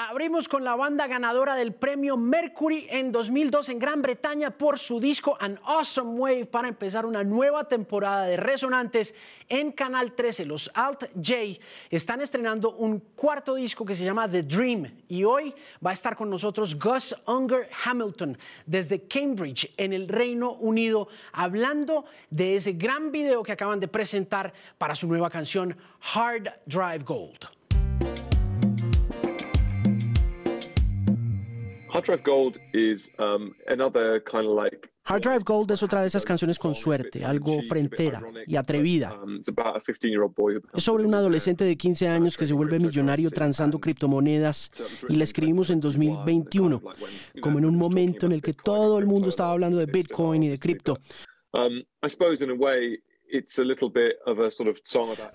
Abrimos con la banda ganadora del premio Mercury en 2002 en Gran Bretaña por su disco An Awesome Wave para empezar una nueva temporada de Resonantes en Canal 13. Los Alt J están estrenando un cuarto disco que se llama The Dream y hoy va a estar con nosotros Gus Unger Hamilton desde Cambridge en el Reino Unido hablando de ese gran video que acaban de presentar para su nueva canción Hard Drive Gold. Hard Drive Gold is um, another kind of like Hard Drive Gold es otra de esas canciones con suerte, algo frentera y atrevida. um, it's about a 15-year-old boy who Es sobre un adolescente de 15 años que se vuelve millonario transando criptomonedas y la escribimos en 2021, como en un momento en el que todo el mundo estaba hablando de Bitcoin y de cripto. Um, I suppose in a way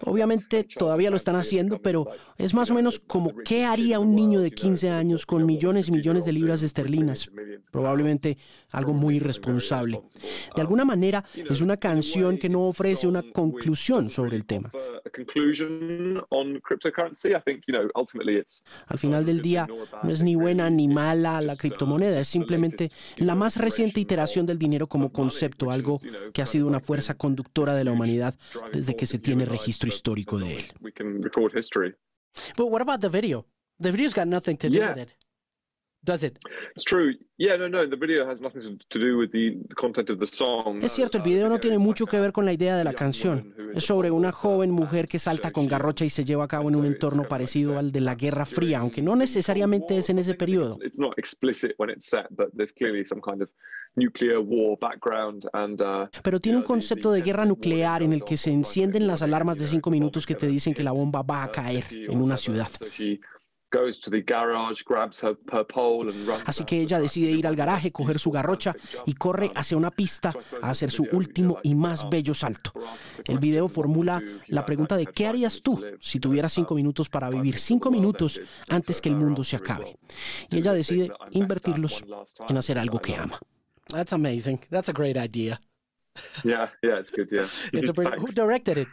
Obviamente todavía lo están haciendo, pero es más o menos como qué haría un niño de 15 años con millones y millones de libras esterlinas. Probablemente algo muy irresponsable. De alguna manera es una canción que no ofrece una conclusión sobre el tema. Al final del día no es ni buena ni mala la criptomoneda, es simplemente la más reciente iteración del dinero como concepto, algo que ha sido una fuerza conductora de la humanidad desde que se tiene registro histórico de él. But what about the video? The video's got nothing to do Yeah. with it. Does it? It's true. Yeah, no, no. The video has nothing to- to do with the content of the song. Es cierto, el video no tiene mucho que ver con la idea de la canción. Es sobre una joven mujer que salta con garrocha y se lleva a cabo en un entorno parecido al de la Guerra Fría, aunque no necesariamente es en ese periodo. It's not explicit when it's set, but there's clearly some kind of nuclear war background and uh, Pero tiene un concepto de guerra nuclear en el que se encienden las alarmas de cinco minutos que te dicen que la bomba va a caer en una ciudad. So she goes to the garage, grabs her, her pole and runs. Así que ella decide ir al garaje, coger su garrocha y corre hacia una pista a hacer su último y más bello salto. El video formula la pregunta de ¿qué harías tú si tuvieras cinco minutos para vivir cinco minutos antes que el mundo se acabe? Y ella decide invertirlos en hacer algo que ama. That's amazing. That's a great idea. Yeah, yeah, it's good. Yeah, It's a pretty- who directed it?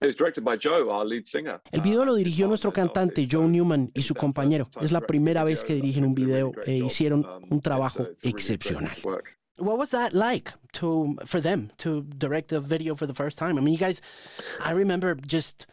It was directed by Joe, our lead singer. El video lo dirigió nuestro uh, cantante Joe um, Newman y su compañero. Es la primera vez que dirigen un video e eh, hicieron um, un trabajo excepcional. What was that like to for them to direct a video for the first time? I mean, you guys, I remember just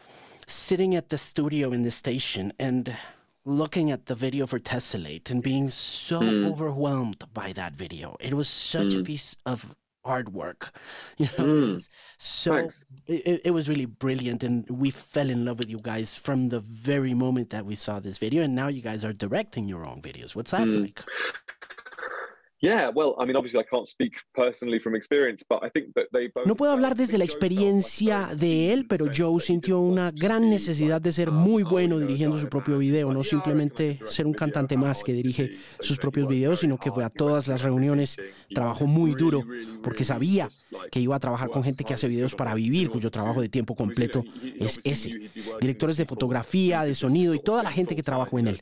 sitting at the studio in the station and looking at the video for Tessellate and being so hmm. overwhelmed by that video. It was such a hmm. piece of hard work, you know. was so it, it was really brilliant, and we fell in love with you guys from the very moment that we saw this video. And now you guys are directing your own videos. What's that like? No puedo hablar desde la experiencia de él, pero Joe sintió una gran necesidad de ser muy bueno dirigiendo su propio video, no simplemente ser un cantante más que dirige sus propios videos, sino que fue a todas las reuniones, trabajó muy duro, porque sabía que iba a trabajar con gente que hace videos para vivir, cuyo trabajo de tiempo completo es ese. Directores de fotografía, de sonido y toda la gente que trabajó en él.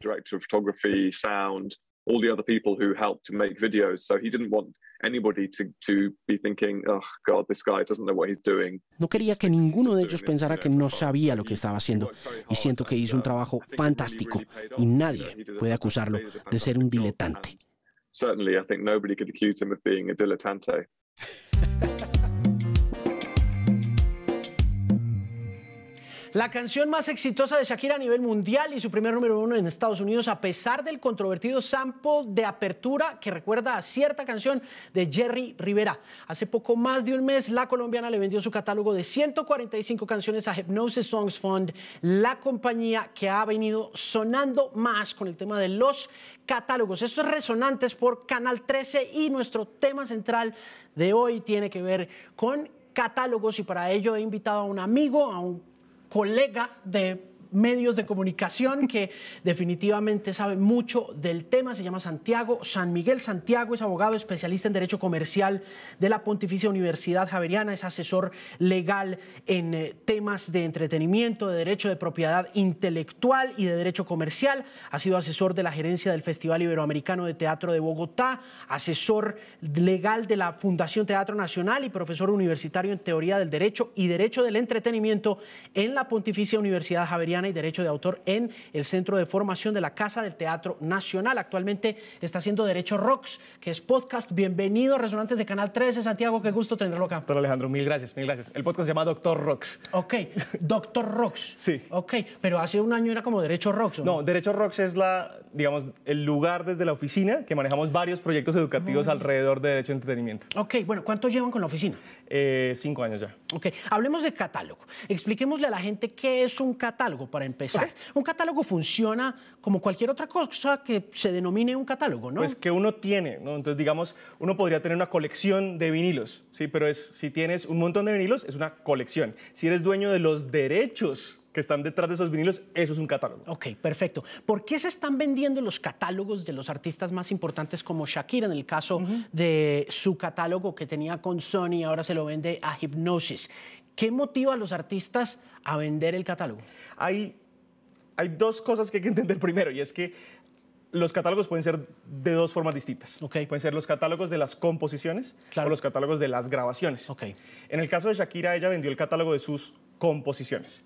All the other people who helped to make videos. So he didn't want anybody to, to be thinking, oh, God, this guy doesn't know what he's doing. No quería que ninguno de ellos pensara que no sabía lo que estaba haciendo y siento que hizo un trabajo fantástico y nadie puede acusarlo de ser un diletante. Certainly, I think nobody could accuse him of being a dilettante. La canción más exitosa de Shakira a nivel mundial y su primer número uno en Estados Unidos, a pesar del controvertido sample de apertura que recuerda a cierta canción de Jerry Rivera. Hace poco más de un mes, la colombiana le vendió su catálogo de 145 canciones a Hypnosis Songs Fund, la compañía que ha venido sonando más con el tema de los catálogos. Esto es Resonantes por Canal 13 y nuestro tema central de hoy tiene que ver con catálogos y para ello he invitado a un amigo, a un colega de medios de comunicación que definitivamente sabe mucho del tema. Se llama Santiago San Miguel. Santiago es abogado especialista en Derecho Comercial de la Pontificia Universidad Javeriana. Es asesor legal en eh, temas de entretenimiento, de derecho de propiedad intelectual y de derecho comercial. Ha sido asesor de la gerencia del Festival Iberoamericano de Teatro de Bogotá, asesor legal de la Fundación Teatro Nacional y profesor universitario en Teoría del Derecho y Derecho del Entretenimiento en la Pontificia Universidad Javeriana Colombiana y Derecho de Autor en el Centro de Formación de la Casa del Teatro Nacional. Actualmente está haciendo Derecho Rocks, que es podcast. Bienvenido, Resonantes de Canal 13. Santiago, qué gusto tenerlo acá. Doctor Alejandro, mil gracias, mil gracias. El podcast se llama Doctor Rocks. Ok, Doctor Rocks. Sí. Ok, pero hace un año era como Derecho Rocks. ¿o No, Derecho Rocks es la, digamos, el lugar desde la oficina que manejamos varios proyectos educativos alrededor de derecho y entretenimiento. Ok, bueno, ¿cuánto llevan con la oficina? Eh, cinco años ya. Ok, hablemos de catálogo. Expliquémosle a la gente qué es un catálogo para empezar. Un catálogo funciona como cualquier otra cosa que se denomine un catálogo, ¿no? Pues que uno tiene, ¿no? Entonces, digamos, uno podría tener una colección de vinilos, ¿sí? Pero es, si tienes un montón de vinilos, es una colección. Si eres dueño de los derechos que están detrás de esos vinilos, eso es un catálogo. Ok, perfecto. ¿Por qué se están vendiendo los catálogos de los artistas más importantes como Shakira, en el caso de su catálogo que tenía con Sony, ahora se lo vende a Hypnosis? ¿Qué motiva a los artistas a vender el catálogo? Hay, hay dos cosas que hay que entender primero, y es que los catálogos pueden ser de dos formas distintas. Ok. Pueden ser los catálogos de las composiciones Claro. o los catálogos de las grabaciones. Ok. En el caso de Shakira, ella vendió el catálogo de sus composiciones.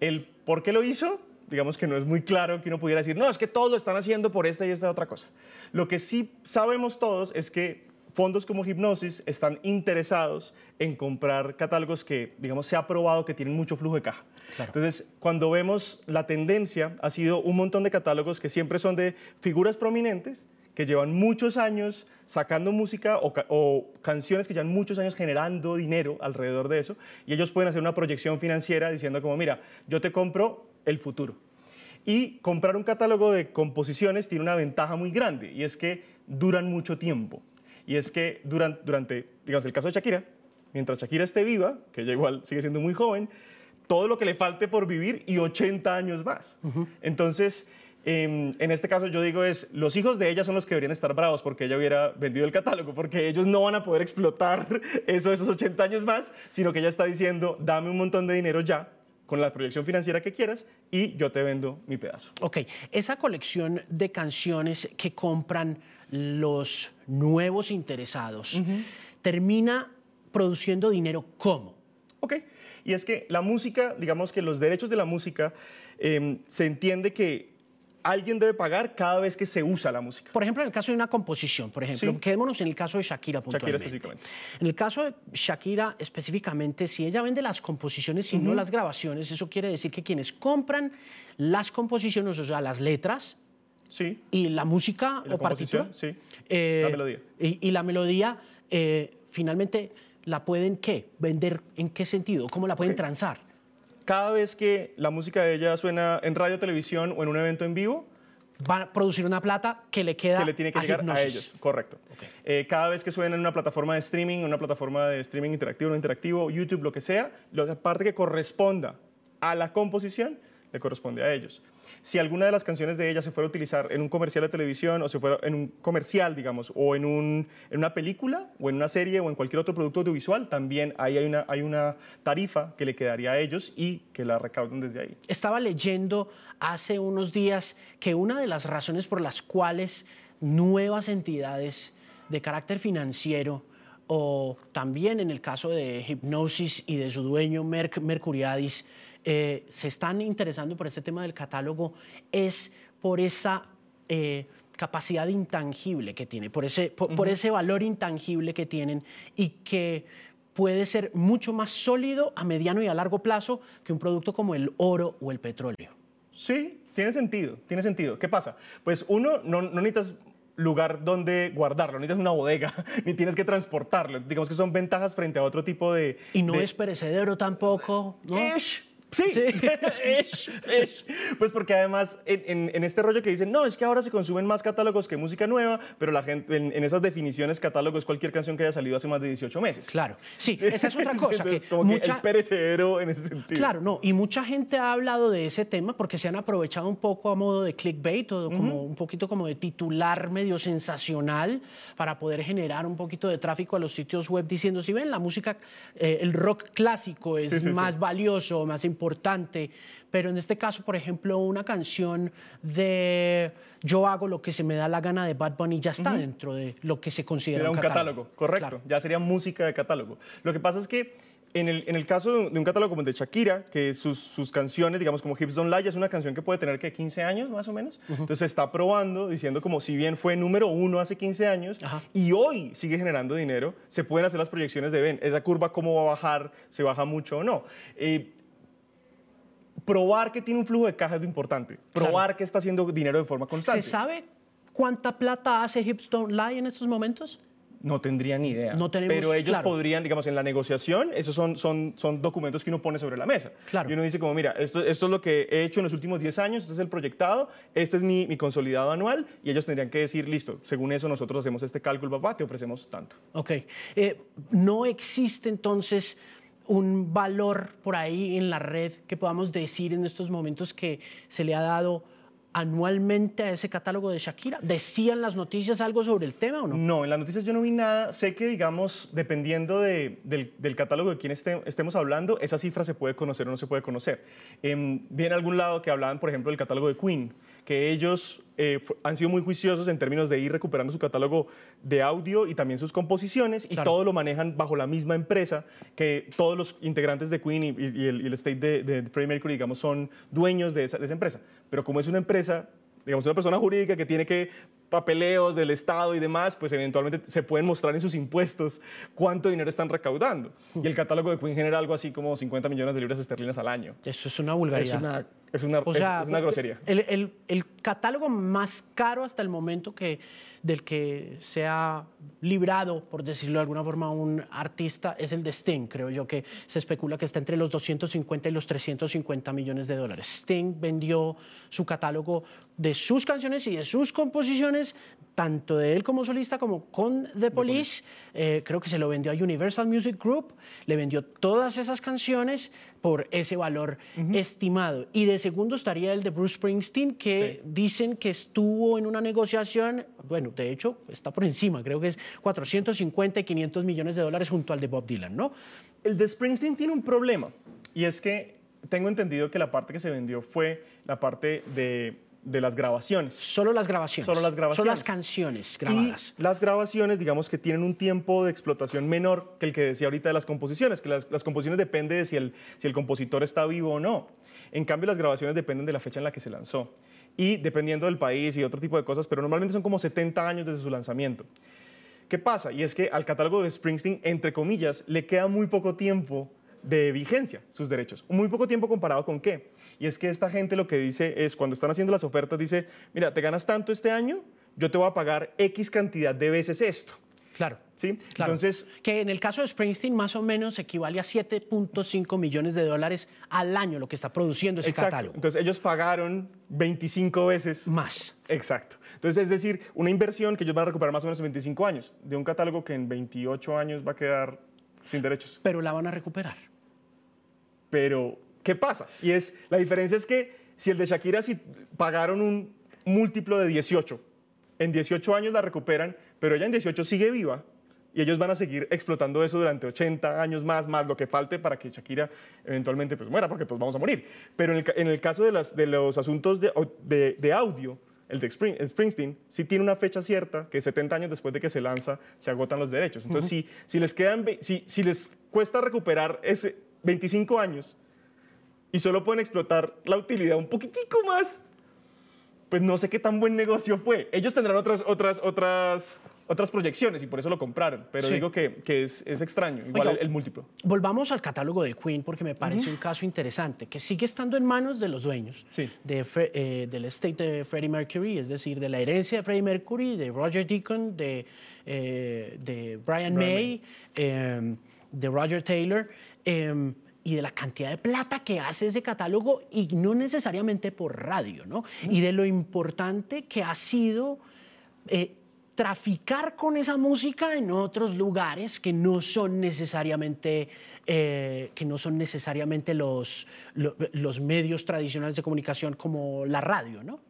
El por qué lo hizo, digamos que no es muy claro que uno pudiera decir, no, es que todos lo están haciendo por esta y esta otra cosa. Lo que sí sabemos todos es que fondos como Hipnosis están interesados en comprar catálogos que, digamos, se ha probado que tienen mucho flujo de caja. Claro. Entonces, cuando vemos la tendencia, ha sido un montón de catálogos que siempre son de figuras prominentes, que llevan muchos años sacando música o, ca- o canciones que llevan muchos años generando dinero alrededor de eso, y ellos pueden hacer una proyección financiera diciendo como, mira, yo te compro el futuro. Y comprar un catálogo de composiciones tiene una ventaja muy grande, y es que duran mucho tiempo. Y es que duran, durante, digamos, el caso de Shakira, mientras Shakira esté viva, que ella igual sigue siendo muy joven, todo lo que le falte por vivir y 80 años más. Entonces, em, en este caso yo digo es, los hijos de ella son los que deberían estar bravos porque ella hubiera vendido el catálogo, porque ellos no van a poder explotar eso, esos 80 años más, sino que ella está diciendo, dame un montón de dinero ya, con la proyección financiera que quieras, y yo te vendo mi pedazo. Ok, esa colección de canciones que compran los nuevos interesados termina produciendo dinero ¿cómo? Ok, y es que la música, digamos que los derechos de la música, em, se entiende que alguien debe pagar cada vez que se usa la música. Por ejemplo, en el caso de una composición, por ejemplo, Sí. quedémonos en el caso de Shakira puntualmente. específicamente. En el caso de Shakira específicamente, si ella vende las composiciones y no las grabaciones, eso quiere decir que quienes compran las composiciones, o sea, las letras Sí, y la música Y la o partitura, sí. eh, La melodía. Y, y la melodía, eh, finalmente, ¿la pueden qué? ¿Vender en qué sentido? ¿Cómo la pueden Ok. transar? Cada vez que la música de ella suena en radio, televisión o en un evento en vivo, Va a producir una plata que le queda que le tiene que a llegar a ellos. Correcto. Eh, cada vez que suena en una plataforma de streaming, una plataforma de streaming interactivo, no interactivo, YouTube, lo que sea, la parte que corresponda a la composición le corresponde a ellos. Si alguna de las canciones de ella se fuera a utilizar en un comercial de televisión o se fuera en un comercial, digamos, o en, un- en una película o en una serie o en cualquier otro producto audiovisual, también ahí hay una, tarifa que le quedaría a ellos y que la recaudan desde ahí. Estaba leyendo hace unos días que una de las razones por las cuales nuevas entidades de carácter financiero o también en el caso de Hipnosis y de su dueño Mercuriadis eh, se están interesando por este tema del catálogo es por esa eh, capacidad intangible que tiene, por ese, por, por ese valor intangible que tienen y que puede ser mucho más sólido a mediano y a largo plazo que un producto como el oro o el petróleo. Sí, tiene sentido, tiene sentido. ¿Qué pasa? Pues uno, no, no necesitas lugar donde guardarlo, no necesitas una bodega, ni tienes que transportarlo. Digamos que son ventajas frente a otro tipo de... Y no de- es perecedero tampoco, ¿no? Ish, Sí. Sí. Ish, ish. Pues porque además en, en- en este rollo que dicen, no, es que ahora se consumen más catálogos que música nueva, pero la gente, en, en esas definiciones, catálogo es cualquier canción que haya salido hace más de 18 meses. Claro, sí, esa es otra cosa. Entonces, que como que mucha- el perecedero en ese sentido. Claro, no, y mucha gente ha hablado de ese tema porque se han aprovechado un poco a modo de clickbait o como un poquito como de titular medio sensacional para poder generar un poquito de tráfico a los sitios web diciendo, si ven, la música, eh, el rock clásico es Sí, sí, sí. más valioso, más importante, pero en este caso, por ejemplo, una canción de Yo hago lo que se me da la gana de Bad Bunny ya está dentro de lo que se considera Era un catálogo, correcto. Claro. Ya sería música de catálogo. Lo que pasa es que En el, en el caso de un, de un catálogo como el de Shakira, que sus, sus canciones, digamos como Hips Don't Lie, es una canción que puede tener que 15 años más o menos. Entonces se está probando, diciendo como si bien fue número uno hace 15 años Ajá. y hoy sigue generando dinero, se pueden hacer las proyecciones de ven, esa curva cómo va a bajar, se baja mucho o no. Eh, probar que tiene un flujo de caja es lo importante. Probar que está haciendo dinero de forma ¿Se constante. sabe cuánta plata hace Hips Don't Lie en estos momentos? No tendría ni idea. No tenemos- Pero ellos claro. podrían, digamos, en la negociación, esos son, son, son documentos que uno pone sobre la mesa. Claro. Y uno dice como, mira, esto, esto es lo que he hecho en los últimos 10 años, este es el proyectado, este es mi, mi consolidado anual, y ellos tendrían que decir, listo, según eso nosotros hacemos este cálculo, papá, te ofrecemos tanto. Ok. Eh, no existe entonces un valor por ahí en la red que podamos decir en estos momentos que se le ha dado anualmente a ese catálogo de Shakira. ¿Decían las noticias algo sobre el tema o no? No, en las noticias yo no vi nada. Sé que, digamos, dependiendo de- del, catálogo de quién esté- estemos hablando, esa cifra se puede conocer o no se puede conocer. Em, vi en algún lado que hablaban, por ejemplo, del catálogo de Queen, que ellos eh, han sido muy juiciosos en términos de ir recuperando su catálogo de audio y también sus composiciones, y Claro. todo lo manejan bajo la misma empresa, que todos los integrantes de Queen y, y- y el, y el estate de, de Freddie Mercury, digamos, son dueños de esa, de esa empresa. Pero como es una empresa digamos, una persona jurídica que tiene que papeleos del Estado y demás, pues eventualmente se pueden mostrar en sus impuestos cuánto dinero están recaudando. Y el catálogo de Queen genera algo así como 50 millones de libras esterlinas al año. Eso es una Es vulgaridad. una, es una, O es- sea, es una grosería. El, el- el catálogo más caro hasta el momento que, del que se ha librado, por decirlo de alguna forma, un artista es el de Sting. Creo yo que se especula que está entre los 250 y los 350 millones de dólares. Sting vendió su catálogo de sus canciones y de sus composiciones, tanto de él como solista como con The Police. Eh, creo que se lo vendió a Universal Music Group, le vendió todas esas canciones por ese valor estimado. Y de segundo estaría el de Bruce Springsteen, que Sí. dicen que estuvo en una negociación, bueno, de hecho está por encima, creo que es 450 y 500 millones de dólares junto al de Bob Dylan, ¿no? El de Springsteen tiene un problema y es que tengo entendido que la parte que se vendió fue la parte de, de las grabaciones. Solo las grabaciones. Solo las grabaciones. Solo las canciones grabadas. Y las grabaciones, digamos que tienen un tiempo de explotación menor que el que decía ahorita de las composiciones, que las, las composiciones depende de si el, si el compositor está vivo o no. En cambio, las grabaciones dependen de la fecha en la que se lanzó. Y dependiendo del país y otro tipo de cosas, pero normalmente son como 70 años desde su lanzamiento. ¿Qué pasa? Y es que al catálogo de Springsteen, entre comillas, le queda muy poco tiempo de vigencia sus derechos. Muy poco tiempo comparado con qué. Y es que esta gente lo que dice es, cuando están haciendo las ofertas, dice, mira, te ganas tanto este año, yo te voy a pagar X cantidad de veces esto. Claro. ¿Sí? Claro. Entonces, que en el caso de Springsteen más o menos equivale a 7.5 millones de dólares al año lo que está produciendo ese exacto. catálogo. Entonces ellos pagaron 25 veces. Más. Exacto. Entonces, es decir, una inversión que ellos van a recuperar más o menos en 25 años, de un catálogo que en 28 años va a quedar sin derechos. Pero la van a recuperar. Pero, ¿qué pasa? Y es, la diferencia es que si el de Shakira si pagaron un múltiplo de 18, en 18 años la recuperan, pero ella en 18 sigue viva y ellos van a seguir explotando eso durante 80 años más, más lo que falte para que Shakira eventualmente pues muera, porque todos vamos a morir. Pero en el, en el caso de, las, de los asuntos de, de- de audio, el de Spring- Springsteen sí tiene una fecha cierta, que 70 años después de que se lanza se agotan los derechos. Entonces, si, si, les quedan, si, si les cuesta recuperar ese 25 años, y solo pueden explotar la utilidad un poquitico más, pues no sé qué tan buen negocio fue. Ellos tendrán otras, otras, otras, otras proyecciones y por eso lo compraron, pero Sí. digo que, que es, es extraño, igual Oiga, el, el múltiplo. Volvamos al catálogo de Queen porque me parece un caso interesante que sigue estando en manos de los dueños Sí. de eh, del estate de Freddie Mercury, es decir, de la herencia de Freddie Mercury, de Roger Deacon, de, eh, de Brian May, eh, de Roger Taylor. Eh, y de la cantidad de plata que hace ese catálogo y no necesariamente por radio, ¿no? Y de lo importante que ha sido eh, traficar con esa música en otros lugares que no son necesariamente, eh, que no son necesariamente los, lo- los medios tradicionales de comunicación como la radio, ¿no?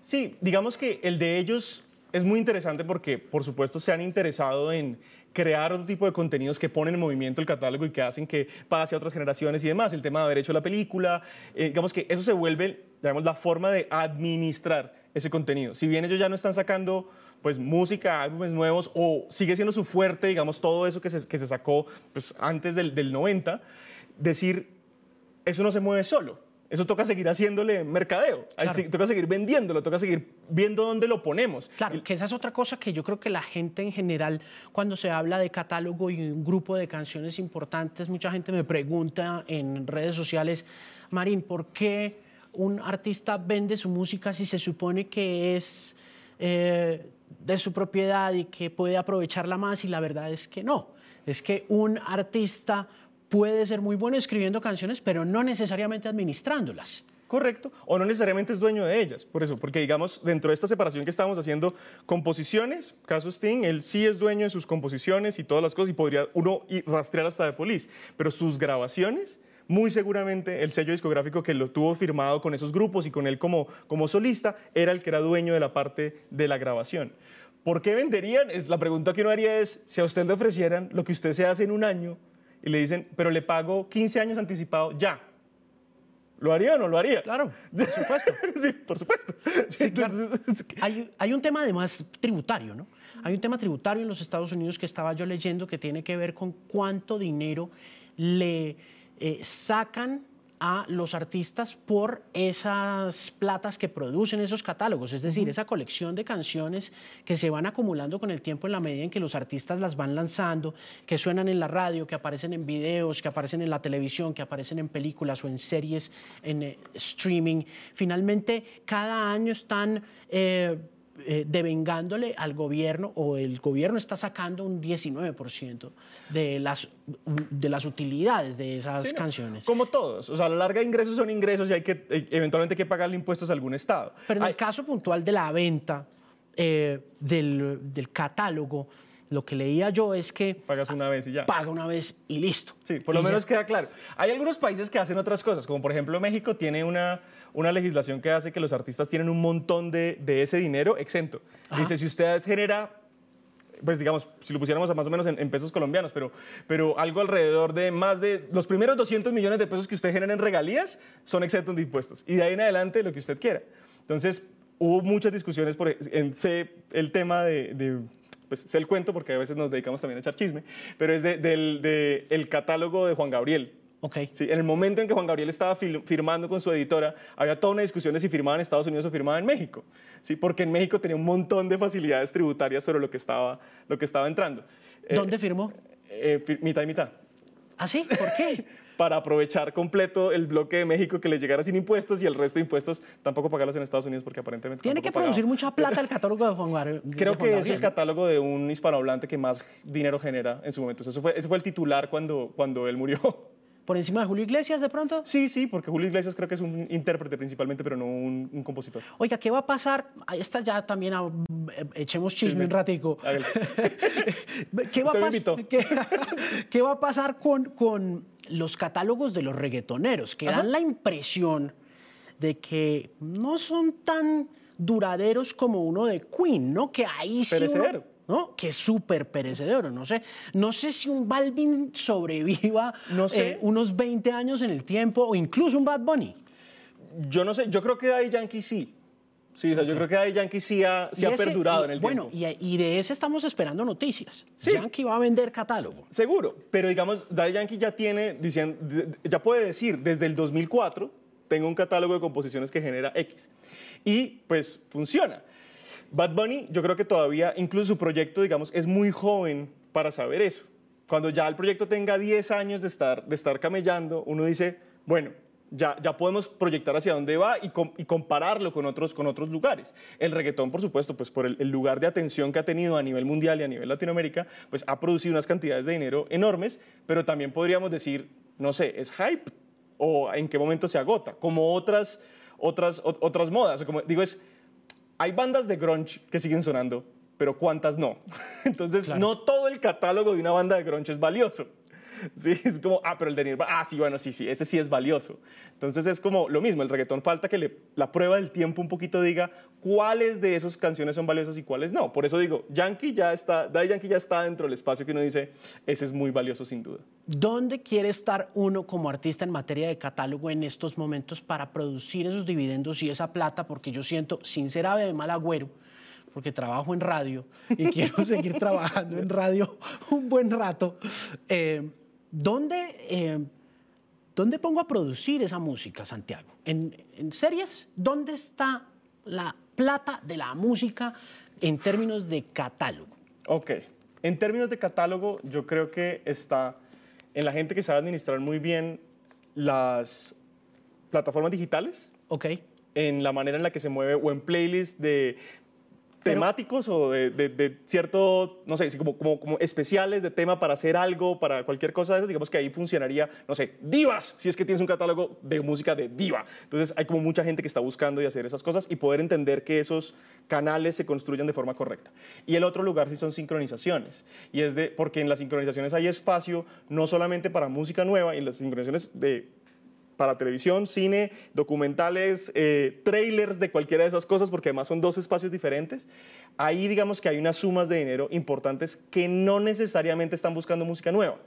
Sí, digamos que el de ellos es muy interesante porque, por supuesto, se han interesado en crear otro tipo de contenidos que ponen en movimiento el catálogo y que hacen que pase a otras generaciones y demás. El tema de haber hecho la película, eh, digamos que eso se vuelve, digamos, la forma de administrar ese contenido. Si bien ellos ya no están sacando pues música, álbumes nuevos, o sigue siendo su fuerte, digamos, todo eso que se, que se sacó pues, antes del, del 90, decir, eso no se mueve solo. Eso toca seguir haciéndole mercadeo, Claro. Toca seguir vendiéndolo, toca seguir viendo dónde lo ponemos. Claro, que esa es otra cosa que yo creo que la gente en general, cuando se habla de catálogo y un grupo de canciones importantes, mucha gente me pregunta en redes sociales, Marín, ¿por qué un artista vende su música si se supone que es eh, de su propiedad y que puede aprovecharla más? Y la verdad es que no. Es que un artista puede ser muy bueno escribiendo canciones, pero no necesariamente administrándolas. Correcto, o no necesariamente es dueño de ellas, por eso, porque digamos, dentro de esta separación que estamos haciendo, composiciones, caso Sting, él sí es dueño de sus composiciones y todas las cosas, y podría uno rastrear hasta de Police, pero sus grabaciones, muy seguramente el sello discográfico que lo tuvo firmado con esos grupos y con él como, como solista, era el que era dueño de la parte de la grabación. ¿Por qué venderían? La pregunta que uno haría es, si a usted le ofrecieran lo que usted se hace en un año y le dicen, pero le pago 15 años anticipado, ya, ¿Lo haría o no lo haría? Claro, por supuesto. sí, por supuesto. Sí, entonces, es que- Hay, hay un tema además tributario, ¿no? Hay un tema tributario en los Estados Unidos que estaba yo leyendo que tiene que ver con cuánto dinero le eh, sacan a los artistas por esas platas que producen esos catálogos, es decir, esa colección de canciones que se van acumulando con el tiempo en la medida en que los artistas las van lanzando, que suenan en la radio, que aparecen en videos, que aparecen en la televisión, que aparecen en películas o en series, en eh, streaming. Finalmente, cada año están... eh, eh, devengándole al gobierno o el gobierno está sacando un 19% de las, de las utilidades de esas Sí, no, canciones. Como todos. O sea, a la larga ingresos son ingresos y hay que eh, eventualmente hay que pagarle impuestos a algún estado. Pero en Hay- el caso puntual de la venta eh, del, del catálogo, lo que leía yo es que pagas una vez y ya. paga una vez y listo. Sí, por lo Y ya. menos queda claro. Hay algunos países que hacen otras cosas, como por ejemplo México tiene una, una legislación que hace que los artistas tienen un montón de, de ese dinero exento. Ajá. Dice, si usted genera, pues digamos, si lo pusiéramos a más o menos en, en pesos colombianos, pero, pero algo alrededor de más de los primeros 200 millones de pesos que usted genera en regalías son exentos de impuestos. Y de ahí en adelante lo que usted quiera. Entonces, hubo muchas discusiones por en, sé el tema de, de pues sé el cuento porque a veces nos dedicamos también a echar chisme, pero es de- del de el catálogo de Juan Gabriel. Ok. Sí, en el momento en que Juan Gabriel estaba firmando con su editora, había toda una discusión de si firmaba en Estados Unidos o firmaba en México. Sí, porque en México tenía un montón de facilidades tributarias sobre lo que estaba, lo que estaba entrando. Eh, ¿Dónde firmó? eh, mitad y mitad. ¿Ah, sí? ¿Por qué? Para aprovechar completo el bloque de México que le llegara sin impuestos y el resto de impuestos tampoco pagarlos en Estados Unidos porque aparentemente Tiene que pagaba. producir mucha plata el catálogo de Juan, de Creo Juan que es el Gabriel, catálogo de un hispanohablante que más dinero genera en su momento. Eso fue, ese fue el titular cuando, cuando él murió. ¿Por encima de Julio Iglesias de pronto? Sí, sí, porque Julio Iglesias creo que es un intérprete principalmente, pero no un, un compositor. Oiga, ¿qué va a pasar? Ahí está ya también, ah, eh, echemos chisme un ratico. ¿Qué va, a. ¿Qué, qué va a pasar con, con los catálogos de los reggaetoneros? Que dan la impresión de que no son tan duraderos como uno de Queen, ¿no? Que ahí sí uno- Perecedero. ¿no? Que es súper perecedero, no sé. No sé si un Balvin sobreviva No sé. eh, unos 20 años en el tiempo o incluso un Bad Bunny. Yo no sé, yo creo que Daddy Yankee sí. Sí, o sea, yo creo que Daddy Yankee sí ha, sí ha ese- perdurado y- en el bueno, tiempo. y, y de ese estamos esperando noticias. Sí. Yankee va a vender catálogo. Seguro, pero digamos, Daddy Yankee ya tiene, diciendo, ya puede decir, desde el 2004 tengo un catálogo de composiciones que genera X. Y pues funciona. Bad Bunny, yo creo que todavía, incluso su proyecto, digamos, es muy joven para saber eso. Cuando ya el proyecto tenga 10 años de estar, de estar camellando, uno dice, bueno, ya, ya podemos proyectar hacia dónde va y, com- y compararlo con otros, con otros lugares. El reggaetón, por supuesto, pues por el, el lugar de atención que ha tenido a nivel mundial y a nivel Latinoamérica, pues ha producido unas cantidades de dinero enormes, pero también podríamos decir, no sé, es hype o en qué momento se agota, como otras, otras, o- otras modas. O como, digo, es, hay bandas de grunge que siguen sonando, pero ¿cuántas no? Entonces, Claro. no todo el catálogo de una banda de grunge es valioso. Sí, es como, ah, pero el de Nirvana, ah, sí, bueno, sí, sí, ese sí es valioso. Entonces es como lo mismo, el reggaetón falta que le- la prueba del tiempo un poquito diga cuáles de esas canciones son valiosas y cuáles no. Por eso digo, Yankee ya está, Daddy Yankee ya está dentro del espacio que uno dice, ese es muy valioso sin duda. ¿Dónde quiere estar uno como artista en materia de catálogo en estos momentos para producir esos dividendos y esa plata? Porque yo siento, sin ser ave de mal agüero, porque trabajo en radio y quiero seguir trabajando en radio un buen rato, eh, ¿dónde, eh, ¿dónde pongo a producir esa música, Santiago? ¿En, ¿En series? ¿Dónde está la plata de la música en términos de catálogo? Ok, en términos de catálogo, yo creo que está en la gente que sabe administrar muy bien las plataformas digitales. Ok. En la manera en la que se mueve o en playlists de temáticos o de, cierto, no sé, como, como, como, especiales de tema para hacer algo, para cualquier cosa de esas, digamos que ahí funcionaría, no sé, divas, si es que tienes un catálogo de música de diva. Entonces hay como mucha gente que está buscando y hacer esas cosas y poder entender que esos canales se construyan de forma correcta. Y el otro lugar sí son sincronizaciones. Y es de, porque en las sincronizaciones hay espacio no solamente para música nueva, y en las sincronizaciones de para televisión, cine, documentales, eh, trailers de cualquiera de esas cosas, porque además son dos espacios diferentes. Ahí digamos que hay unas sumas de dinero importantes que no necesariamente están buscando música nueva,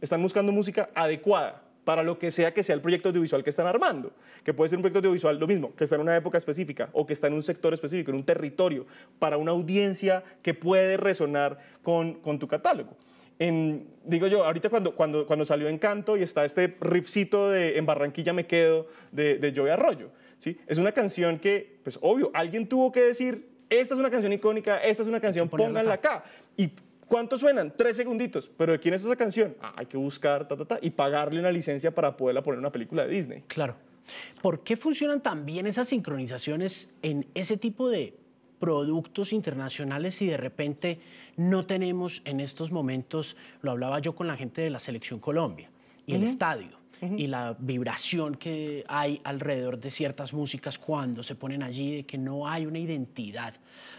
están buscando música adecuada para lo que sea que sea el proyecto audiovisual que están armando, que puede ser un proyecto audiovisual lo mismo, que está en una época específica o que está en un sector específico, en un territorio, para una audiencia que puede resonar con, con tu catálogo digo yo, ahorita cuando, cuando, cuando salió Encanto y está este riffcito de En Barranquilla me quedo de, de Joey Arroyo, ¿sí? Es una canción que, pues obvio, alguien tuvo que decir, esta es una canción icónica, esta es una canción, pónganla acá. ¿Y cuánto suenan? Tres segunditos. ¿Pero de quién es esa canción? Ah, hay que buscar, ta, ta, ta, y pagarle una licencia para poderla poner en una película de Disney. Claro. ¿Por qué funcionan tan bien esas sincronizaciones en ese tipo de productos internacionales y de repente no tenemos en estos momentos, lo hablaba yo con la gente de la Selección Colombia y el estadio. Y la vibración que hay alrededor de ciertas músicas cuando se ponen allí, de que no hay una identidad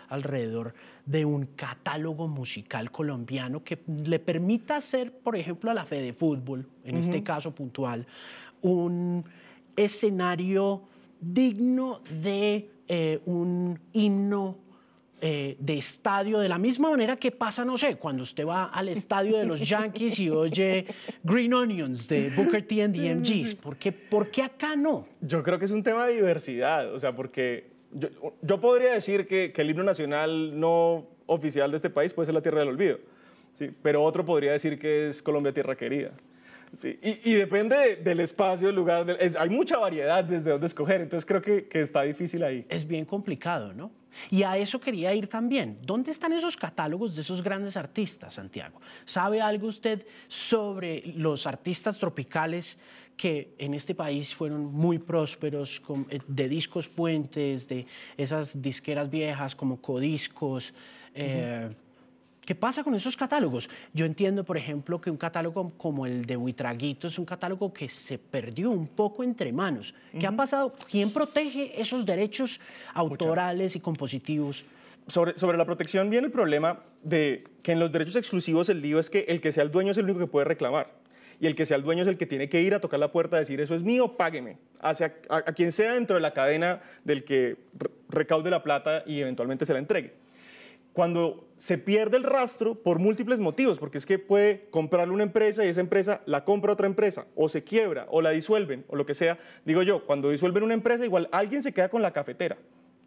alrededor de un catálogo musical colombiano que le permita hacer, por ejemplo, a la Fede Fútbol, en este caso puntual, un escenario digno de eh, un himno eh, de estadio, de la misma manera que pasa, no sé, cuando usted va al estadio de los Yankees y oye Green Onions de Booker T and the MGs. ¿Por qué, ¿Por qué acá no? Yo creo que es un tema de diversidad, o sea, porque yo, yo podría decir que, que, el himno nacional no oficial de este país puede ser la Tierra del Olvido, ¿sí? pero otro podría decir que es Colombia Tierra Querida. Sí, y, depende del espacio, del lugar, hay mucha variedad desde donde escoger, entonces creo que, que, está difícil ahí. Es bien complicado, ¿no? Y a eso quería ir también. ¿Dónde están esos catálogos de esos grandes artistas, Santiago? ¿Sabe algo usted sobre los artistas tropicales que en este país fueron muy prósperos, eh, de discos fuentes, de esas disqueras viejas como Codiscos? Eh, ¿Qué pasa con esos catálogos? Yo entiendo, por ejemplo, que un catálogo como el de Buitraguito es un catálogo que se perdió un poco entre manos. ¿Qué ha pasado? ¿Quién protege esos derechos autorales y compositivos? Sobre, sobre la protección viene el problema de que en los derechos exclusivos el lío es que el que sea el dueño es el único que puede reclamar. Y el que sea el dueño es el que tiene que ir a tocar la puerta a decir, eso es mío, págueme. Hacia, a, a quien sea dentro de la cadena del que recaude la plata y eventualmente se la entregue cuando se pierde el rastro por múltiples motivos, porque es que puede comprarle una empresa y esa empresa la compra otra empresa, o se quiebra, o la disuelven, o lo que sea. Digo yo, cuando disuelven una empresa, igual alguien se queda con la cafetera,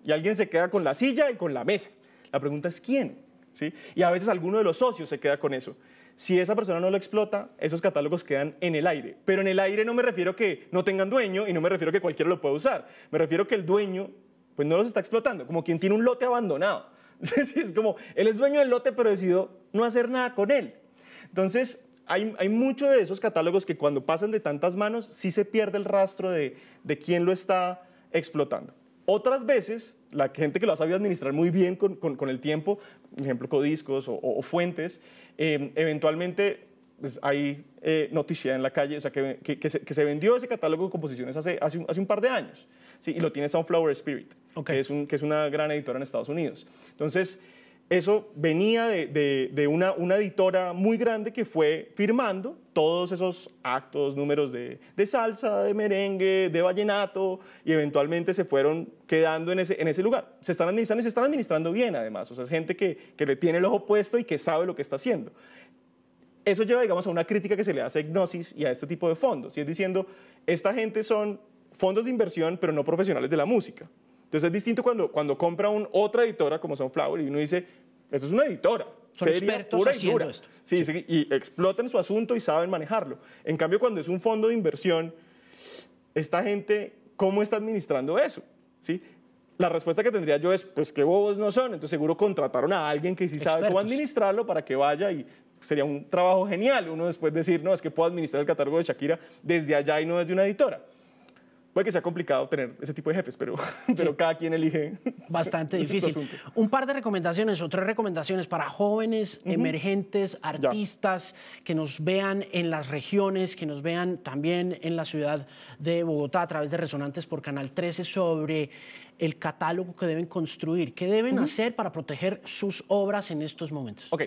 y alguien se queda con la silla y con la mesa. La pregunta es quién, ¿sí? Y a veces alguno de los socios se queda con eso. Si esa persona no lo explota, esos catálogos quedan en el aire. Pero en el aire no me refiero que no tengan dueño y no me refiero que cualquiera lo pueda usar. Me refiero que el dueño pues no los está explotando, como quien tiene un lote abandonado es como, él es dueño del lote, pero decidió no hacer nada con él. Entonces, hay, hay muchos de esos catálogos que cuando pasan de tantas manos, sí se pierde el rastro de, de quién lo está explotando. Otras veces, la gente que lo ha sabido administrar muy bien con, con, el tiempo, por ejemplo, codiscos o, fuentes, eh, eventualmente pues, hay eh, noticia en la calle, o sea, que, que, se, que, se, vendió ese catálogo de composiciones hace, hace, un, hace un par de años. Sí, y lo tiene Sunflower Spirit, que, es una gran editora en Estados Unidos. Entonces, eso venía de, una, editora muy grande que fue firmando todos esos actos, números de, salsa, de merengue, de vallenato, y eventualmente se fueron quedando en ese, lugar. Se están administrando y se están administrando bien, además. O sea, es gente que, que le tiene el ojo puesto y que sabe lo que está haciendo. Eso lleva, digamos, a una crítica que se le hace a Gnosis y a este tipo de fondos. Y es diciendo, esta gente son fondos de inversión, pero no profesionales de la música. Entonces es distinto cuando, cuando compra un, otra editora como Sunflower y uno dice, eso es una editora. Son seria, expertos pura y haciendo dura. esto. Sí, sí, y explotan su asunto y saben manejarlo. En cambio, cuando es un fondo de inversión, esta gente, ¿cómo está administrando eso? ¿Sí? La respuesta que tendría yo es, pues qué bobos no son, entonces seguro contrataron a alguien que sí sabe cómo administrarlo para que vaya y sería un trabajo genial uno después decir, no, es que puedo administrar el catálogo de Shakira desde allá y no desde una editora. Puede que sea complicado tener ese tipo de jefes, pero, pero cada quien elige. Bastante difícil. Un par de recomendaciones o tres recomendaciones para jóvenes, emergentes, artistas que nos vean en las regiones, que nos vean también en la ciudad de Bogotá a través de Resonantes por Canal 13 sobre el catálogo que deben construir. ¿Qué deben hacer para proteger sus obras en estos momentos? Ok,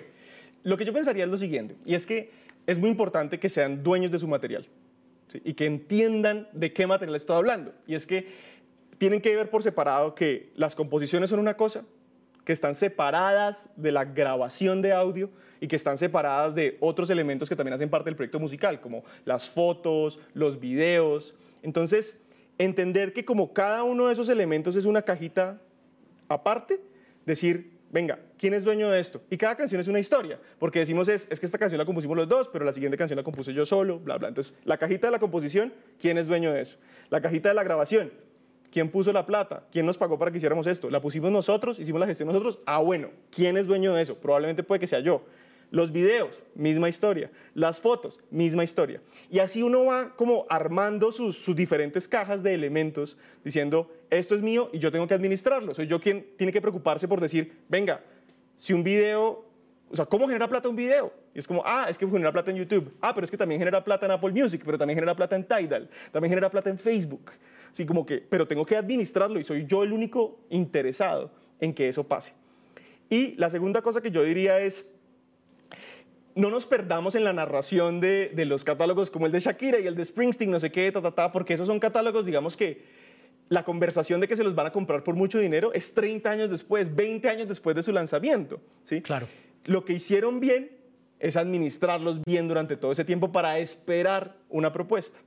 lo que yo pensaría es lo siguiente, y es que es muy importante que sean dueños de su material y que entiendan de qué material estoy hablando. Y es que tienen que ver por separado que las composiciones son una cosa, que están separadas de la grabación de audio y que están separadas de otros elementos que también hacen parte del proyecto musical, como las fotos, los videos. Entonces, entender que como cada uno de esos elementos es una cajita aparte, decir, venga, ¿quién es dueño de esto? Y cada canción es una historia, porque decimos es, es que esta canción la compusimos los dos, pero la siguiente canción la compuse yo solo, bla, bla. Entonces, la cajita de la composición, ¿quién es dueño de eso? La cajita de la grabación, ¿quién puso la plata? ¿Quién nos pagó para que hiciéramos esto? ¿La pusimos nosotros? ¿Hicimos la gestión nosotros? Ah, bueno, ¿quién es dueño de eso? Probablemente puede que sea yo. Los videos, misma historia. Las fotos, misma historia. Y así uno va como armando sus, sus diferentes cajas de elementos, diciendo, esto es mío y yo tengo que administrarlo. Soy yo quien tiene que preocuparse por decir, venga, si un video, o sea, ¿cómo genera plata un video? Y es como, ah, es que genera plata en YouTube. Ah, pero es que también genera plata en Apple Music, pero también genera plata en Tidal, también genera plata en Facebook. Así como que, pero tengo que administrarlo y soy yo el único interesado en que eso pase. Y la segunda cosa que yo diría es, no nos perdamos en la narración de, de los catálogos como el de Shakira y el de Springsteen, no sé qué, ta, ta, ta, porque esos son catálogos, digamos que la conversación de que se los van a comprar por mucho dinero es 30 años después, 20 años después de su lanzamiento. ¿sí? Claro. Lo que hicieron bien es administrarlos bien durante todo ese tiempo para esperar una propuesta.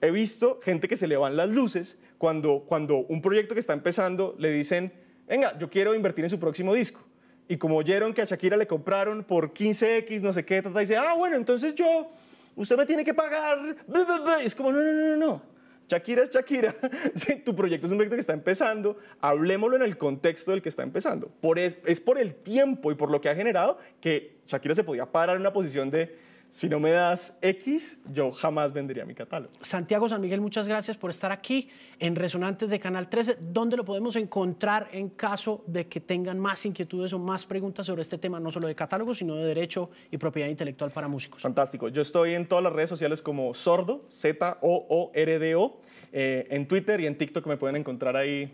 He visto gente que se le van las luces cuando, cuando un proyecto que está empezando le dicen, venga, yo quiero invertir en su próximo disco. Y como oyeron que a Shakira le compraron por 15X, no sé qué, ta, ta, dice, ah, bueno, entonces yo, usted me tiene que pagar. bla, bla, bla". Y es como, no, no, no, no. Shakira es Shakira. Tu proyecto es un proyecto que está empezando. Hablemoslo en el contexto del que está empezando. Por es, es por el tiempo y por lo que ha generado que Shakira se podía parar en una posición de, si no me das X, yo jamás vendería mi catálogo. Santiago San Miguel, muchas gracias por estar aquí en Resonantes de Canal 13. ¿Dónde lo podemos encontrar en caso de que tengan más inquietudes o más preguntas sobre este tema, no solo de catálogo, sino de derecho y propiedad intelectual para músicos? Fantástico. Yo estoy en todas las redes sociales como Sordo, Z-O-O-R-D-O, eh, en Twitter y en TikTok me pueden encontrar ahí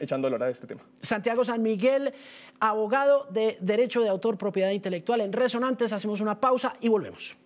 echando hora de este tema. Santiago San Miguel, abogado de Derecho de Autor, Propiedad Intelectual en Resonantes. Hacemos una pausa y volvemos.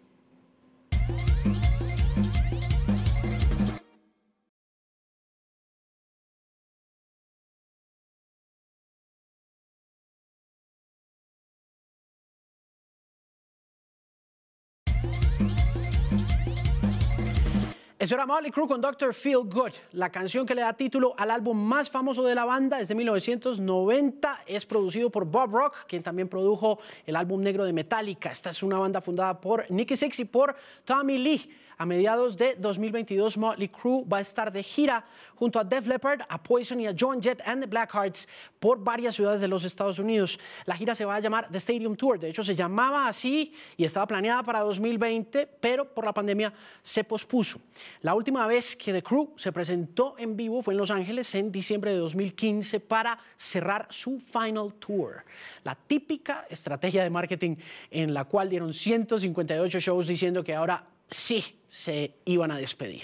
Eso era Motley Crue con Dr. Feel Good, la canción que le da título al álbum más famoso de la banda desde 1990. Es producido por Bob Rock, quien también produjo el álbum negro de Metallica. Esta es una banda fundada por Nicky Six y por Tommy Lee. A mediados de 2022, Motley Crue va a estar de gira junto a Def Leppard, a Poison y a Joan Jett and the Blackhearts por varias ciudades de los Estados Unidos. La gira se va a llamar The Stadium Tour. De hecho, se llamaba así y estaba planeada para 2020, pero por la pandemia se pospuso. La última vez que The Crew se presentó en vivo fue en Los Ángeles en diciembre de 2015 para cerrar su Final Tour. La típica estrategia de marketing en la cual dieron 158 shows diciendo que ahora sí se iban a despedir.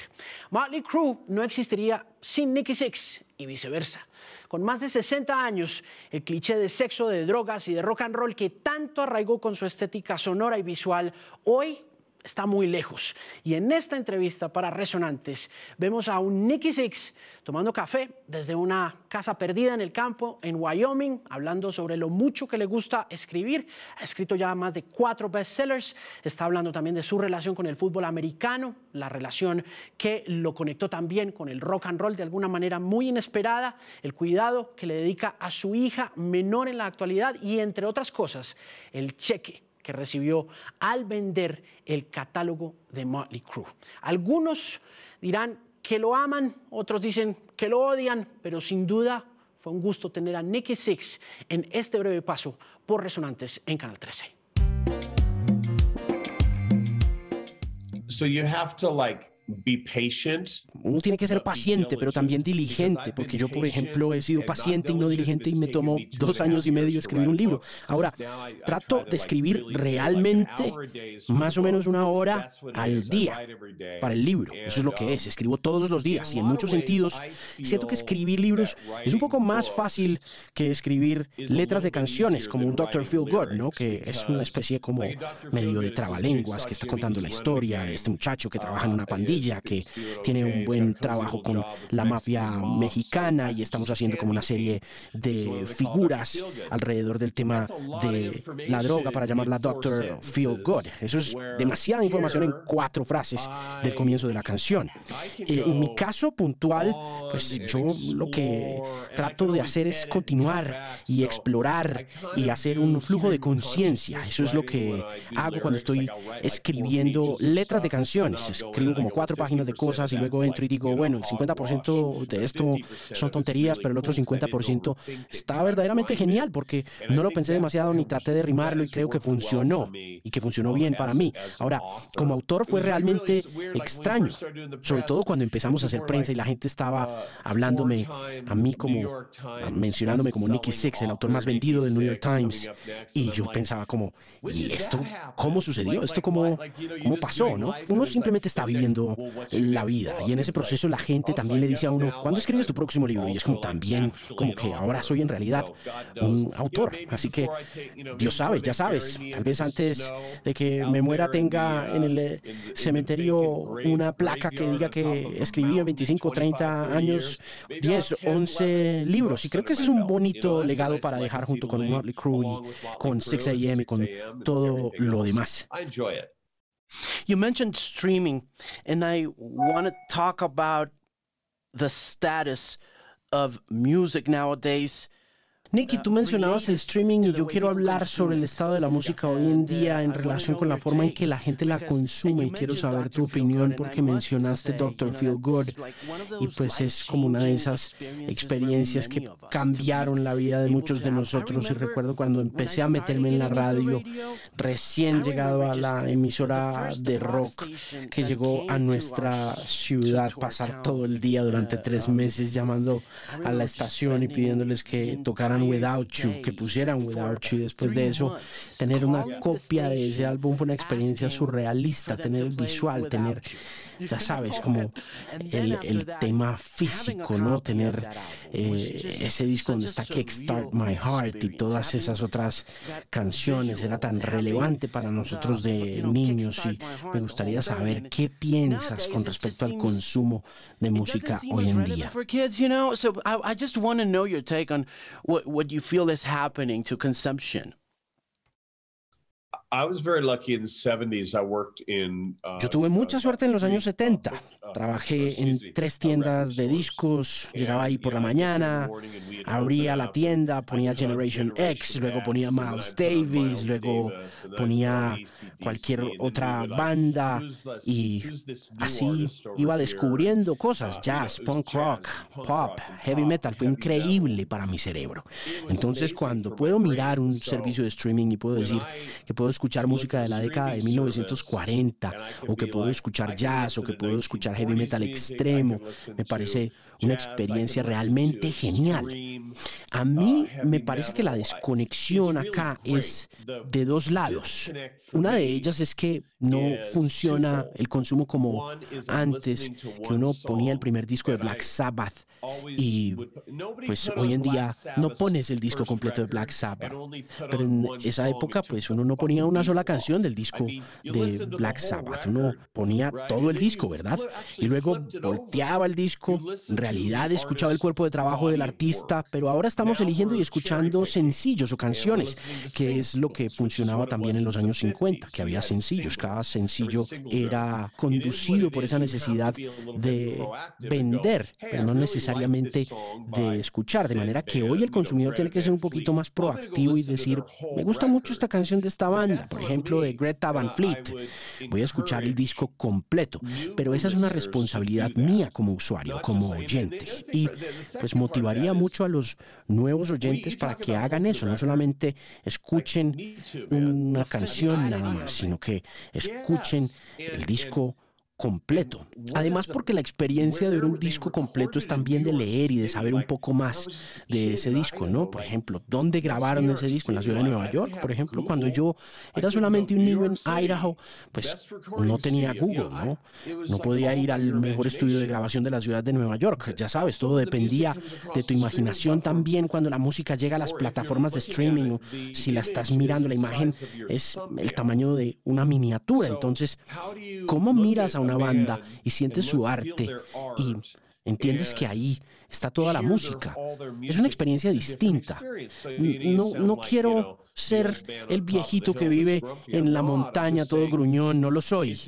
Motley Crue no existiría sin Nicky Six y viceversa. Con más de 60 años, el cliché de sexo, de drogas y de rock and roll que tanto arraigó con su estética sonora y visual, hoy está muy lejos. Y en esta entrevista para Resonantes vemos a un Nicky Six tomando café desde una casa perdida en el campo en Wyoming, hablando sobre lo mucho que le gusta escribir. Ha escrito ya más de cuatro bestsellers. Está hablando también de su relación con el fútbol americano, la relación que lo conectó también con el rock and roll de alguna manera muy inesperada, el cuidado que le dedica a su hija menor en la actualidad y entre otras cosas, el cheque que recibió al vender el catálogo de Motley Crue. Algunos dirán que lo aman, otros dicen que lo odian, pero sin duda fue un gusto tener a Nicky Six en este breve paso por Resonantes en Canal 13. So you have to like uno tiene que ser paciente, pero también diligente, porque yo, por ejemplo, he sido paciente y no diligente y me tomó dos años y medio escribir un libro. Ahora, trato de escribir realmente más o menos una hora al día para el libro. Eso es lo que es. Escribo todos los días y en muchos sentidos siento que escribir libros es un poco más fácil que escribir letras de canciones como un Dr. Phil Good, ¿no? Que es una especie como medio de trabalenguas que está contando la historia de este muchacho que trabaja en una pandilla que tiene un buen trabajo con la mafia mexicana y estamos haciendo como una serie de figuras alrededor del tema de la droga para llamarla Doctor Feel Good. Eso es demasiada información en cuatro frases del comienzo de la canción. Eh, en mi caso puntual, pues yo lo que trato de hacer es continuar y explorar y hacer un flujo de conciencia. Eso es lo que hago cuando estoy escribiendo letras de canciones. Escribo como cuatro cuatro páginas de cosas y luego entro y digo, bueno, el 50% de esto son tonterías, pero el otro 50% está verdaderamente genial porque no lo pensé demasiado ni traté de rimarlo y creo que funcionó y que funcionó bien para mí. Ahora, como autor fue realmente extraño, sobre todo cuando empezamos a hacer prensa y la gente estaba hablándome a mí como, mencionándome como Nicky Six, el autor más vendido del New York Times. Y yo pensaba como, ¿y esto cómo sucedió? ¿Esto cómo, cómo pasó? ¿no? Uno simplemente está viviendo la vida. Y en ese proceso la gente también le dice a uno, ¿cuándo escribes tu próximo libro? Y es como también, como que ahora soy en realidad un autor. Así que Dios sabe, ya sabes, tal vez antes de que me muera tenga en el eh, cementerio una placa que diga que escribí en 25, 30 años 10, 11 libros. Y creo que ese es un bonito legado para dejar junto con Motley Crue y con 6 AM y con todo lo demás. You mentioned streaming, and I want to talk about the status of music nowadays. Nicky, tú mencionabas el streaming y yo quiero hablar sobre el estado de la música hoy en día en relación con la forma en que la gente la consume y quiero saber tu opinión porque mencionaste Dr. Feel Good y pues es como una de esas experiencias que cambiaron la vida de muchos de nosotros y recuerdo cuando empecé a meterme en la radio recién llegado a la emisora de rock que llegó a nuestra ciudad pasar todo el día durante tres meses llamando a la estación y pidiéndoles que tocaran Without You, que pusieran Without You. Después de eso, tener una copia de ese álbum fue una experiencia surrealista, tener el visual, tener, ya sabes, como el, el tema físico, ¿no? Tener eh, ese disco donde está Kickstart My Heart y todas esas otras canciones. Era tan relevante para nosotros de niños y me gustaría saber qué piensas con respecto al consumo de música hoy en día. What you feel is happening to consumption? Yo tuve mucha suerte en los años 70. Trabajé en tres tiendas de discos, llegaba ahí por la mañana, abría la tienda, ponía Generation X, luego ponía Miles Davis, luego ponía cualquier otra banda y así iba descubriendo cosas, jazz, punk rock, pop, heavy metal. Fue increíble para mi cerebro. Entonces cuando puedo mirar un servicio de streaming y puedo decir que puedo escuchar música de la década de 1940 o que puedo escuchar jazz o que puedo escuchar heavy metal extremo. Me parece una experiencia realmente genial. A mí me parece que la desconexión acá es de dos lados. Una de ellas es que no funciona el consumo como antes, que uno ponía el primer disco de Black Sabbath y pues hoy en día no pones el disco completo de Black Sabbath. Pero en esa época pues uno no ponía una sola canción del disco de Black Sabbath, uno ponía todo el disco, ¿verdad? Y luego volteaba el disco, en realidad escuchaba el cuerpo de trabajo del artista, pero ahora estamos eligiendo y escuchando sencillos o canciones, que es lo que funcionaba también en los años 50, que había sencillos, cada sencillo era conducido por esa necesidad de vender, pero no necesariamente de escuchar, de manera que hoy el consumidor tiene que ser un poquito más proactivo y decir, me gusta mucho esta canción de esta banda, por ejemplo, de Greta Van Fleet, voy a escuchar el disco completo, pero esa es una responsabilidad mía como usuario, como oyente, y pues motivaría mucho a los nuevos oyentes para que hagan eso, no solamente escuchen una canción nada más, sino que escuchen el disco completo. Además porque la experiencia de ver un disco completo es también de leer y de saber un poco más de ese disco, ¿no? Por ejemplo, ¿dónde grabaron ese disco? En la ciudad de Nueva York, por ejemplo. Cuando yo era solamente un niño en Idaho, pues no tenía Google, ¿no? No podía ir al mejor estudio de grabación de la ciudad de Nueva York. Ya sabes, todo dependía de tu imaginación también cuando la música llega a las plataformas de streaming o si la estás mirando, la imagen es el tamaño de una miniatura. Entonces, ¿cómo miras a una banda y sientes su arte y entiendes que ahí está toda la música. Es una experiencia distinta. No, no quiero ser el viejito que vive en la montaña todo gruñón, no lo soy.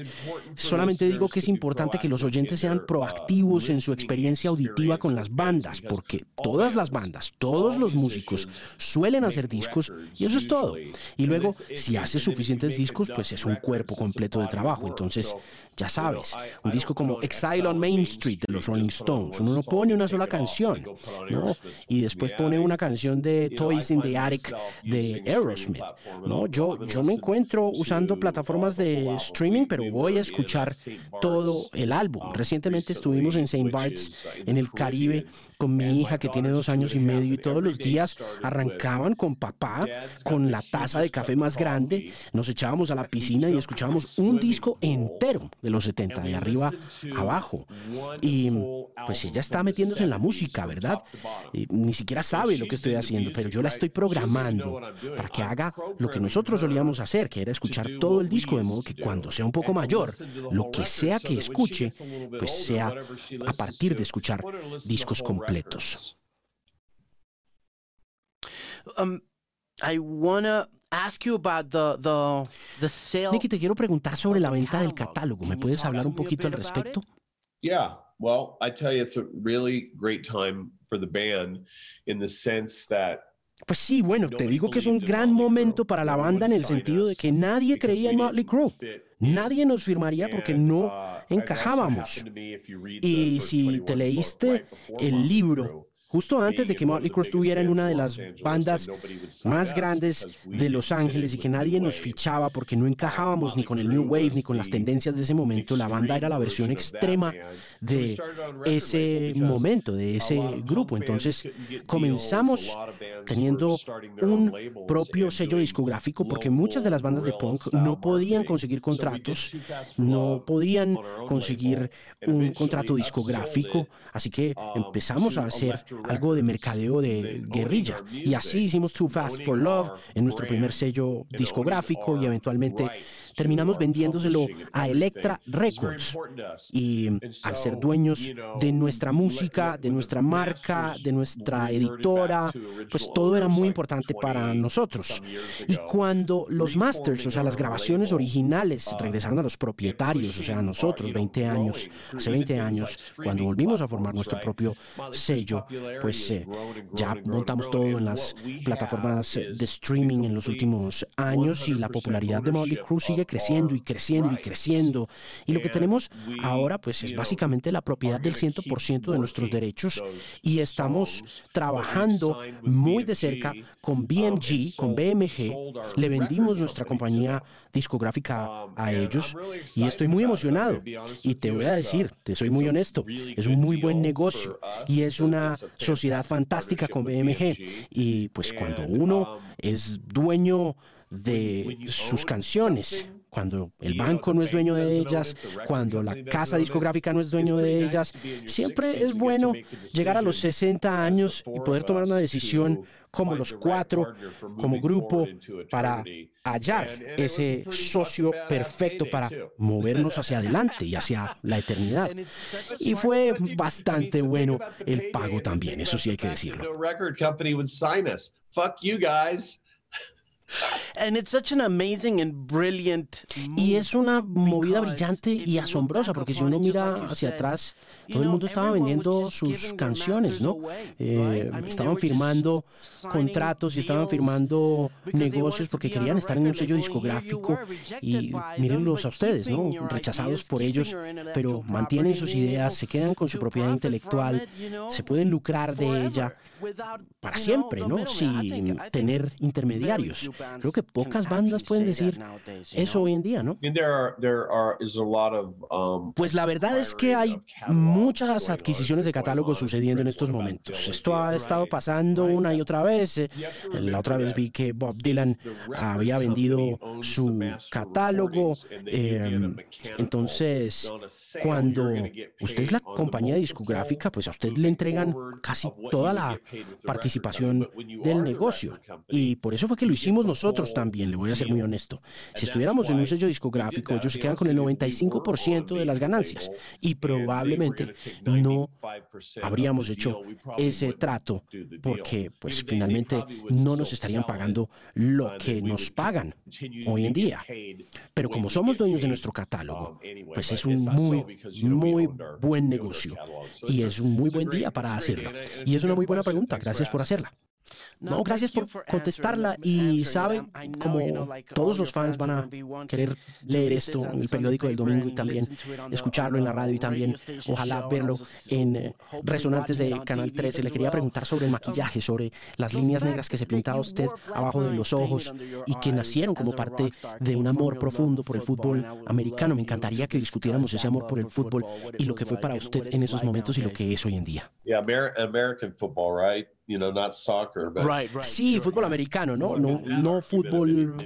Solamente digo que es importante que los oyentes sean proactivos en su experiencia auditiva con las bandas, porque todas las bandas, todos los músicos suelen hacer discos y eso es todo. Y luego, si haces suficientes discos, pues es un cuerpo completo de trabajo. Entonces, ya sabes, un disco como Exile on Main Street de los Rolling Stones, uno no pone una sola canción, ¿no? Y después pone una canción de Toys in the Attic de Aerosmith, ¿no? Yo, yo me encuentro usando plataformas de streaming, pero voy a escuchar todo el álbum. Recientemente estuvimos en St. Bart's, en el Caribe, con mi hija que tiene dos años y medio y todos los días arrancaban con papá, con la taza de café más grande, nos echábamos a la piscina y escuchábamos un disco entero de los 70, de arriba abajo. Y pues ella está metiéndose en la música, ¿verdad? Ni siquiera sabe lo que estoy haciendo, pero yo la estoy programando para que haga lo que nosotros solíamos hacer, que era escuchar todo el disco, de modo que cuando sea un poco mayor, lo que sea que escuche, pues sea a partir de escuchar discos completos. Um, I wanna ask you about the, the, the sale. Nicky, te quiero preguntar sobre la venta del catálogo. ¿Me puedes hablar un poquito al respecto? Yeah, well, I tell you, it's a really great time for the band in the sense that Pues sí, bueno, te digo que es un gran momento para la banda en el sentido de que nadie creía en Motley Crue. Nadie nos firmaría porque no encajábamos. Y si te leíste el libro justo antes de que Motley Crue estuviera en una de las bandas más grandes de Los Ángeles y que nadie nos fichaba porque no encajábamos ni con el New Wave ni con las tendencias de ese momento, la banda era la versión extrema de ese momento, de ese grupo. Entonces comenzamos teniendo un propio sello discográfico porque muchas de las bandas de punk no podían conseguir contratos, no podían conseguir un contrato discográfico, así que empezamos a hacer algo de mercadeo de guerrilla. Y así hicimos Too Fast for Love en nuestro primer sello discográfico y eventualmente terminamos vendiéndoselo a Electra Records. Y al ser dueños de nuestra música, de nuestra marca, de nuestra editora, pues todo era muy importante para nosotros. Y cuando los masters, o sea, las grabaciones originales, regresaron a los propietarios, o sea, a nosotros, 20 años, hace 20 años, cuando volvimos a formar nuestro propio sello, pues eh, ya montamos todo en las plataformas de streaming en los últimos años y la popularidad de Motley Crue sigue creciendo y creciendo y creciendo. Y lo que tenemos ahora pues es básicamente la propiedad del 100% de nuestros derechos y estamos trabajando muy de cerca con BMG, con BMG. Le vendimos nuestra compañía discográfica a ellos y estoy muy emocionado. Y te voy a decir, te soy muy honesto, es un muy buen negocio y es una sociedad fantástica con BMG. Y pues cuando uno es dueño de sus canciones, cuando el banco no es dueño de ellas, cuando la casa discográfica no es dueño de ellas. Siempre es bueno llegar a los 60 años y poder tomar una decisión como los cuatro, como grupo, para hallar ese socio perfecto para movernos hacia adelante y hacia la eternidad. Y fue bastante bueno el pago también, eso sí hay que decirlo. Y es una movida brillante y asombrosa, porque si uno mira hacia atrás, todo el mundo estaba vendiendo sus canciones, ¿no? Eh, estaban firmando contratos y estaban firmando negocios porque querían estar en un sello discográfico y mírenlos a ustedes, ¿no? Rechazados por ellos, pero mantienen sus ideas, se quedan con su propiedad intelectual, se pueden lucrar de ella para siempre, ¿no? Sin tener intermediarios. Creo que pocas bandas pueden decir eso hoy en día, ¿no? Um, pues la verdad es que hay muchas adquisiciones de catálogos sucediendo en estos momentos. Esto ha estado pasando una y otra vez. Eh, la otra vez vi que Bob Dylan había vendido su catálogo. Em, entonces, cuando usted es la compañía discográfica, pues a usted le entregan casi toda la participación del negocio. Y por eso fue que lo hicimos nosotros también, le voy a ser muy honesto. Si estuviéramos en un sello discográfico, ellos se quedan con el 95% de las ganancias y probablemente no habríamos hecho ese trato porque pues finalmente no nos estarían pagando lo que nos pagan hoy en día. Pero como somos dueños de nuestro catálogo, pues es un muy, muy buen negocio y es un muy buen día para hacerlo. Y es una muy buena pregunta. Gracias por hacerla. No, gracias por contestarla y saben, como todos los fans van a querer leer esto en el periódico del domingo y también escucharlo en la radio y también ojalá verlo en eh, Resonantes de Canal 13. Le quería preguntar sobre el maquillaje, sobre las líneas negras que se pintaba usted abajo de los ojos y que nacieron como parte de un amor profundo por el fútbol americano. Me encantaría que discutiéramos ese amor por el fútbol y lo que fue para usted en esos momentos y lo que es hoy en día. American football, right? Sí, fútbol americano, ¿no? No, no fútbol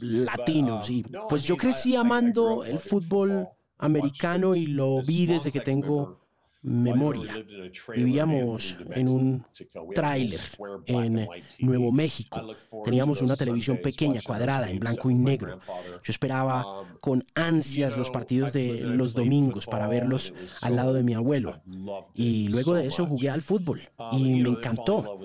latino, um, sí. Pues yo crecí amando el fútbol americano y lo vi desde que tengo memoria. Vivíamos en un tráiler en Nuevo México. Teníamos una televisión pequeña, cuadrada, en blanco y negro. Yo esperaba um, con ansias los partidos de los domingos para verlos al lado de mi abuelo. Y luego de eso jugué al fútbol um, y me encantó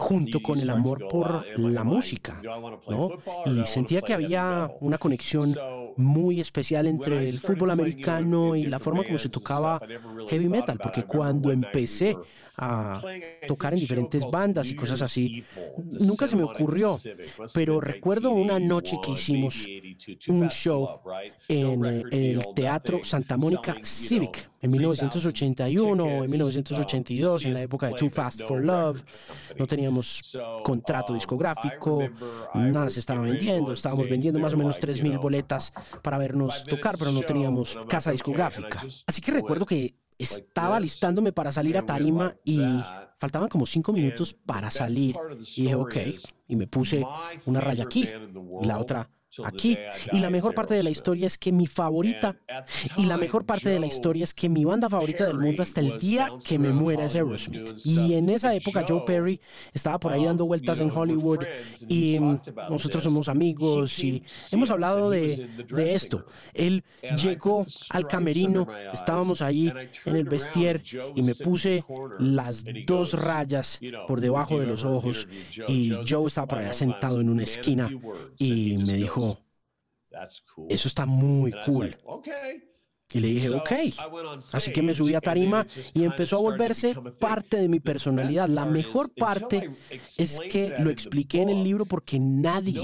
junto con el amor por la música, ¿no? Y sentía que había una conexión muy especial entre el fútbol americano y la forma como se tocaba heavy metal, porque cuando empecé a tocar en diferentes bandas y cosas así. Nunca se me ocurrió, pero recuerdo una noche que hicimos un show en eh, el Teatro Santa Mónica Civic en 1981 o en 1982, en la época de Too Fast for Love. No teníamos contrato discográfico, nada se estaba vendiendo, estábamos vendiendo más o menos 3.000 boletas para vernos tocar, pero no teníamos casa discográfica. Así que recuerdo que estaba listándome para salir a tarima y faltaban como cinco minutos para salir. Y dije, ok, y me puse una raya aquí y la otra aquí. Y la mejor parte de la historia es que mi favorita, y la mejor parte de la historia es que mi banda favorita del mundo hasta el día que me muera es Aerosmith. Y en esa época Joe Perry estaba por ahí dando vueltas en Hollywood y nosotros somos amigos y hemos hablado de, de esto. Él llegó al camerino, estábamos ahí en el vestier y me puse las dos rayas por debajo de los ojos y Joe estaba por allá sentado en una esquina y me dijo, eso está muy cool. Y le dije, ok. Así que me subí a tarima y empezó a volverse parte de mi personalidad. La mejor parte es que lo expliqué en el libro porque nadie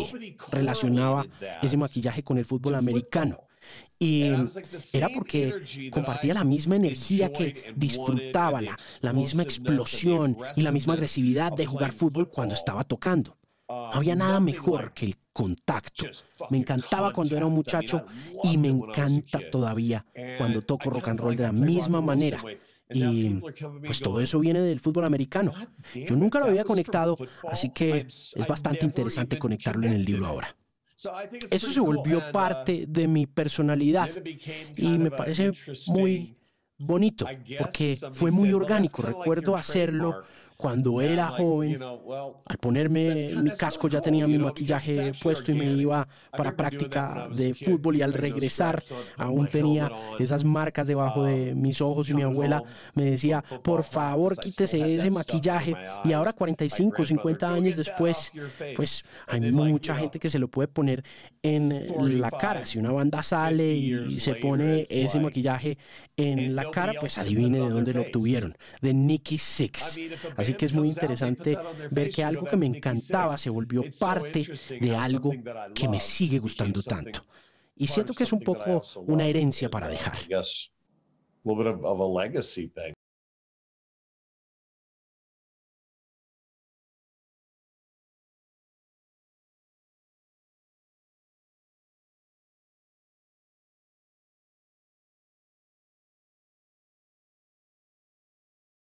relacionaba ese maquillaje con el fútbol americano. Y era porque compartía la misma energía que disfrutaba, la, la misma explosión y la misma agresividad de jugar fútbol cuando estaba tocando. No había nada mejor que el contacto. Me encantaba cuando era un muchacho y me encanta todavía cuando toco rock and roll de la misma manera. Y pues todo eso viene del fútbol americano. Yo nunca lo había conectado, así que es bastante interesante conectarlo en el libro ahora. Eso se volvió parte de mi personalidad y me parece muy bonito porque fue muy orgánico. Recuerdo hacerlo cuando era joven, al ponerme mi casco ya tenía mi maquillaje puesto y me iba para práctica de fútbol y al regresar aún tenía esas marcas debajo de mis ojos y mi abuela me decía, por favor quítese ese maquillaje y ahora 45, 50 años después, pues hay mucha gente que se lo puede poner en la cara. Si una banda sale y se pone ese maquillaje en la cara, pues adivine de dónde lo obtuvieron, de Nicky Six. Así que es muy interesante ver que algo que me encantaba se volvió parte de algo que me sigue gustando tanto. Y siento que es un poco una herencia para dejar.